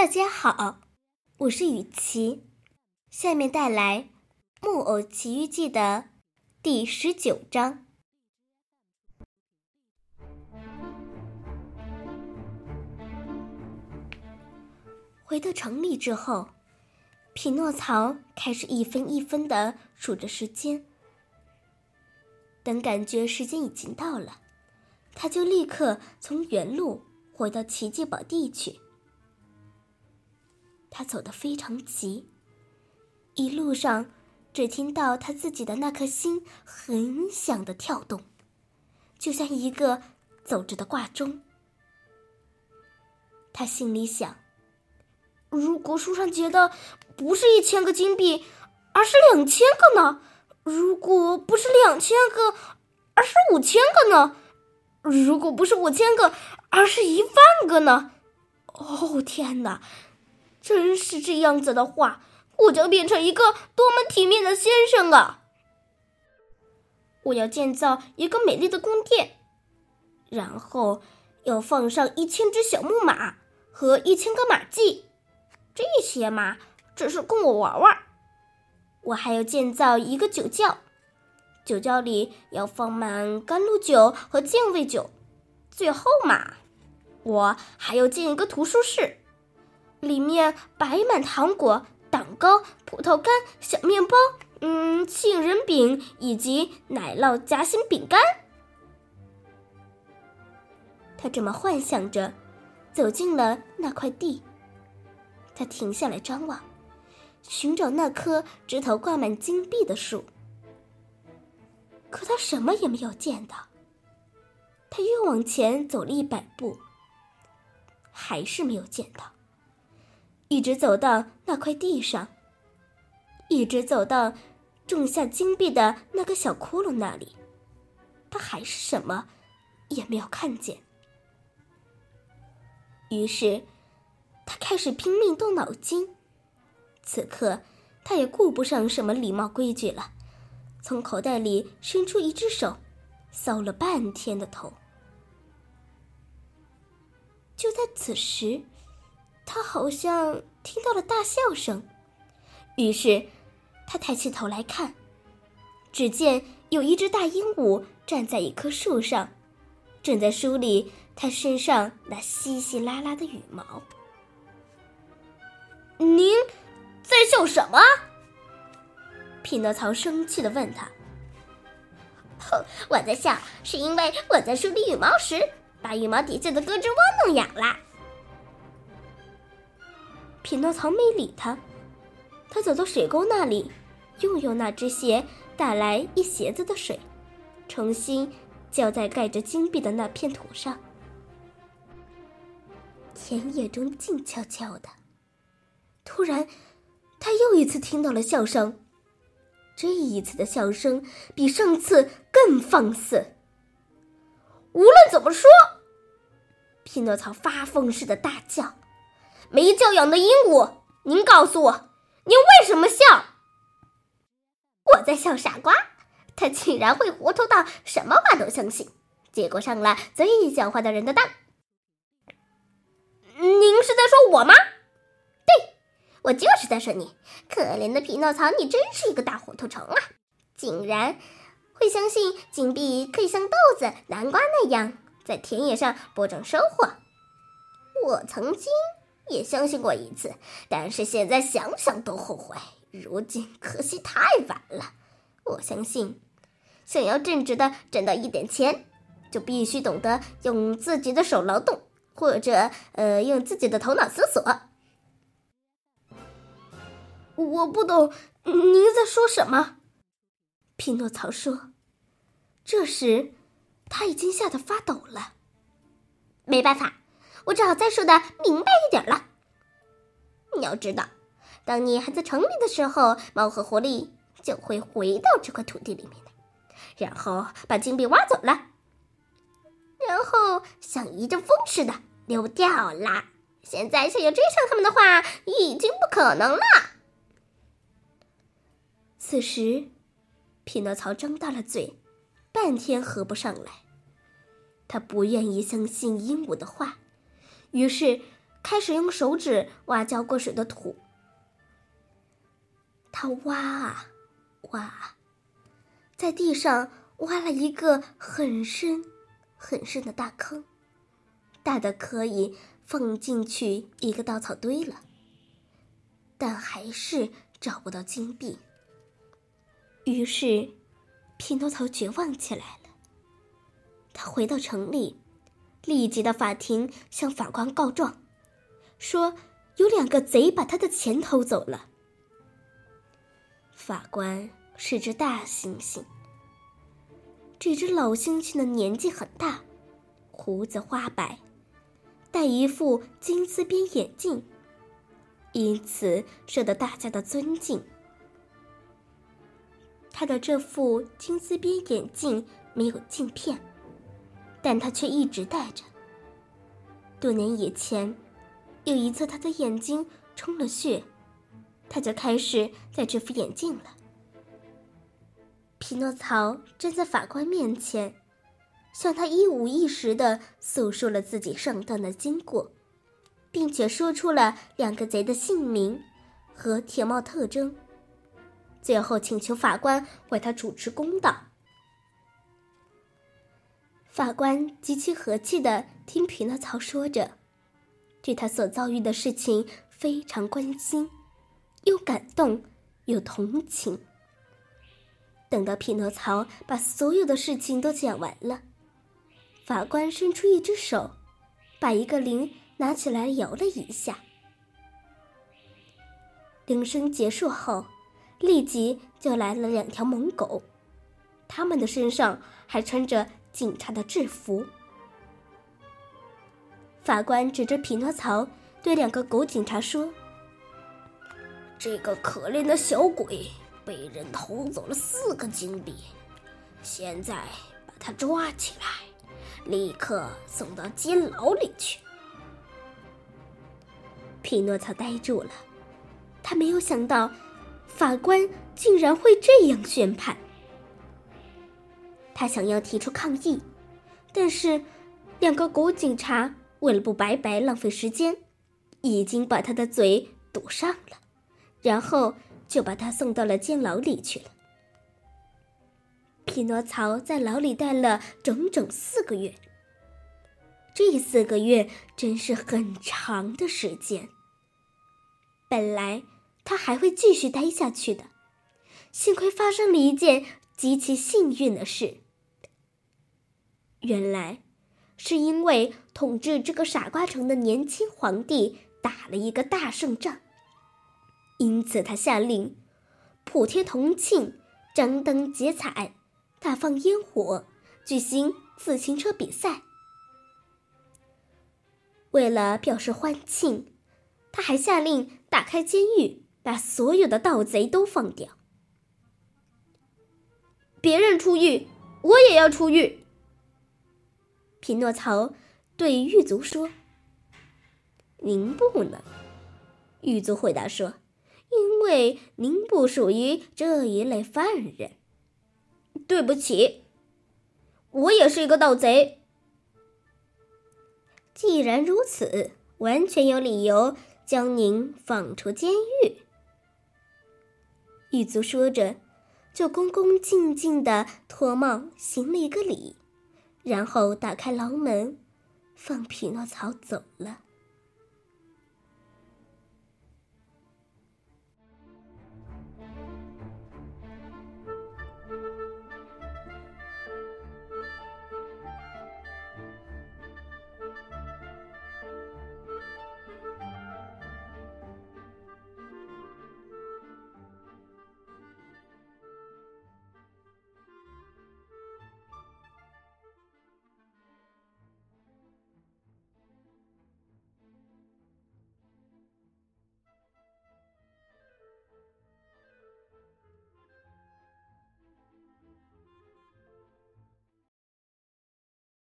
大家好，我是雨琪，下面带来《木偶奇遇记》的第十九章。回到城里之后，匹诺曹开始一分一分的数着时间。等感觉时间已经到了，他就立刻从原路回到奇迹宝地去。他走得非常急，一路上只听到他自己的那颗心很响的跳动，就像一个走着的挂钟。他心里想：如果书上写的不是一千个金币，而是两千个呢？如果不是两千个，而是五千个呢？如果不是五千个，而是一万个呢？哦，天哪！真是这样子的话，我将变成一个多么体面的先生啊！我要建造一个美丽的宫殿，然后要放上一千只小木马和一千个马厩。这些嘛，只是供我玩玩。我还要建造一个酒窖，酒窖里要放满甘露酒和健胃酒。最后嘛，我还要建一个图书室。里面摆满糖果、蛋糕、葡萄干、小面包，嗯，杏仁饼以及奶酪夹心饼干。他这么幻想着，走进了那块地。他停下来张望，寻找那棵枝头挂满金币的树。可他什么也没有见到。他又往前走了一百步，还是没有见到。一直走到那块地上，一直走到种下金币的那个小窟窿那里，他还是什么也没有看见。于是，他开始拼命动脑筋。此刻，他也顾不上什么礼貌规矩了，从口袋里伸出一只手，搔了半天的头。就在此时。他好像听到了大笑声，于是他抬起头来看，只见有一只大鹦鹉站在一棵树上，正在梳理它身上那稀稀拉拉的羽毛。您在笑什么？匹诺曹生气的问他。哼我在笑，是因为我在梳理羽毛时，把羽毛底下的胳肢窝弄痒了。匹诺曹没理他，他走到水沟那里，又用那只鞋打来一鞋子的水，重新浇在盖着金币的那片土上。田野中静悄悄的，突然，他又一次听到了笑声，这一次的笑声比上次更放肆。无论怎么说，匹诺曹发疯似的大叫。没教养的鹦鹉，您告诉我，您为什么笑？我在笑傻瓜，他竟然会糊涂到什么话都相信，结果上了最狡猾的人的当。您是在说我吗？对，我就是在说你，可怜的匹诺曹，你真是一个大糊涂虫啊！竟然会相信金币可以像豆子、南瓜那样在田野上播种收获。我曾经。也相信过一次，但是现在想想都后悔。如今可惜太晚了。我相信，想要正直的挣到一点钱，就必须懂得用自己的手劳动，或者呃，用自己的头脑思索。我不懂您在说什么，匹诺曹说。这时，他已经吓得发抖了。没办法。我只好再说的明白一点了。你要知道，当你还在城里的时候，猫和狐狸就会回到这块土地里面的，然后把金币挖走了，然后像一阵风似的溜掉了。现在想要追上他们的话，已经不可能了。此时，匹诺曹张大了嘴，半天合不上来。他不愿意相信鹦鹉的话。于是，开始用手指挖浇过水的土。他挖啊挖，在地上挖了一个很深、很深的大坑，大的可以放进去一个稻草堆了。但还是找不到金币。于是，匹诺曹绝望起来了。他回到城里，立即到法庭向法官告状，说有两个贼把他的钱偷走了。法官是只大猩猩。这只老猩猩的年纪很大，胡子花白，戴一副金丝边眼镜，因此受到大家的尊敬。他的这副金丝边眼镜没有镜片，但他却一直戴着。多年以前，有一次他的眼睛充了血。他就开始戴这副眼镜了。匹诺曹站在法官面前，向他一五一十的诉说了自己上当的经过，并且说出了两个贼的姓名和铁帽特征，最后请求法官为他主持公道。法官极其和气的听匹诺曹说着，对他所遭遇的事情非常关心。又感动又同情。等到匹诺曹把所有的事情都讲完了，法官伸出一只手，把一个铃拿起来摇了一下。铃声结束后，立即就来了两条猛狗，他们的身上还穿着警察的制服。法官指着匹诺曹，对两个狗警察说。这个可怜的小鬼被人偷走了四个金币，现在把他抓起来，立刻送到监牢里去。匹诺曹呆住了，他没有想到法官竟然会这样宣判。他想要提出抗议，但是两个狗警察为了不白白浪费时间，已经把他的嘴堵上了。然后就把他送到了监牢里去了。匹诺曹在牢里待了整整四个月。这四个月真是很长的时间。本来他还会继续待下去的，幸亏发生了一件极其幸运的事。原来，是因为统治这个傻瓜城的年轻皇帝打了一个大胜仗。因此，他下令普天同庆，张灯结彩，大放烟火，举行自行车比赛。为了表示欢庆，他还下令打开监狱，把所有的盗贼都放掉。别人出狱，我也要出狱。匹诺曹对狱卒说：“您不能。”狱卒回答说。因为您不属于这一类犯人，对不起，我也是一个盗贼。既然如此，完全有理由将您放出监狱。狱卒说着，就恭恭敬敬的脱帽行了一个礼，然后打开牢门，放匹诺曹走了。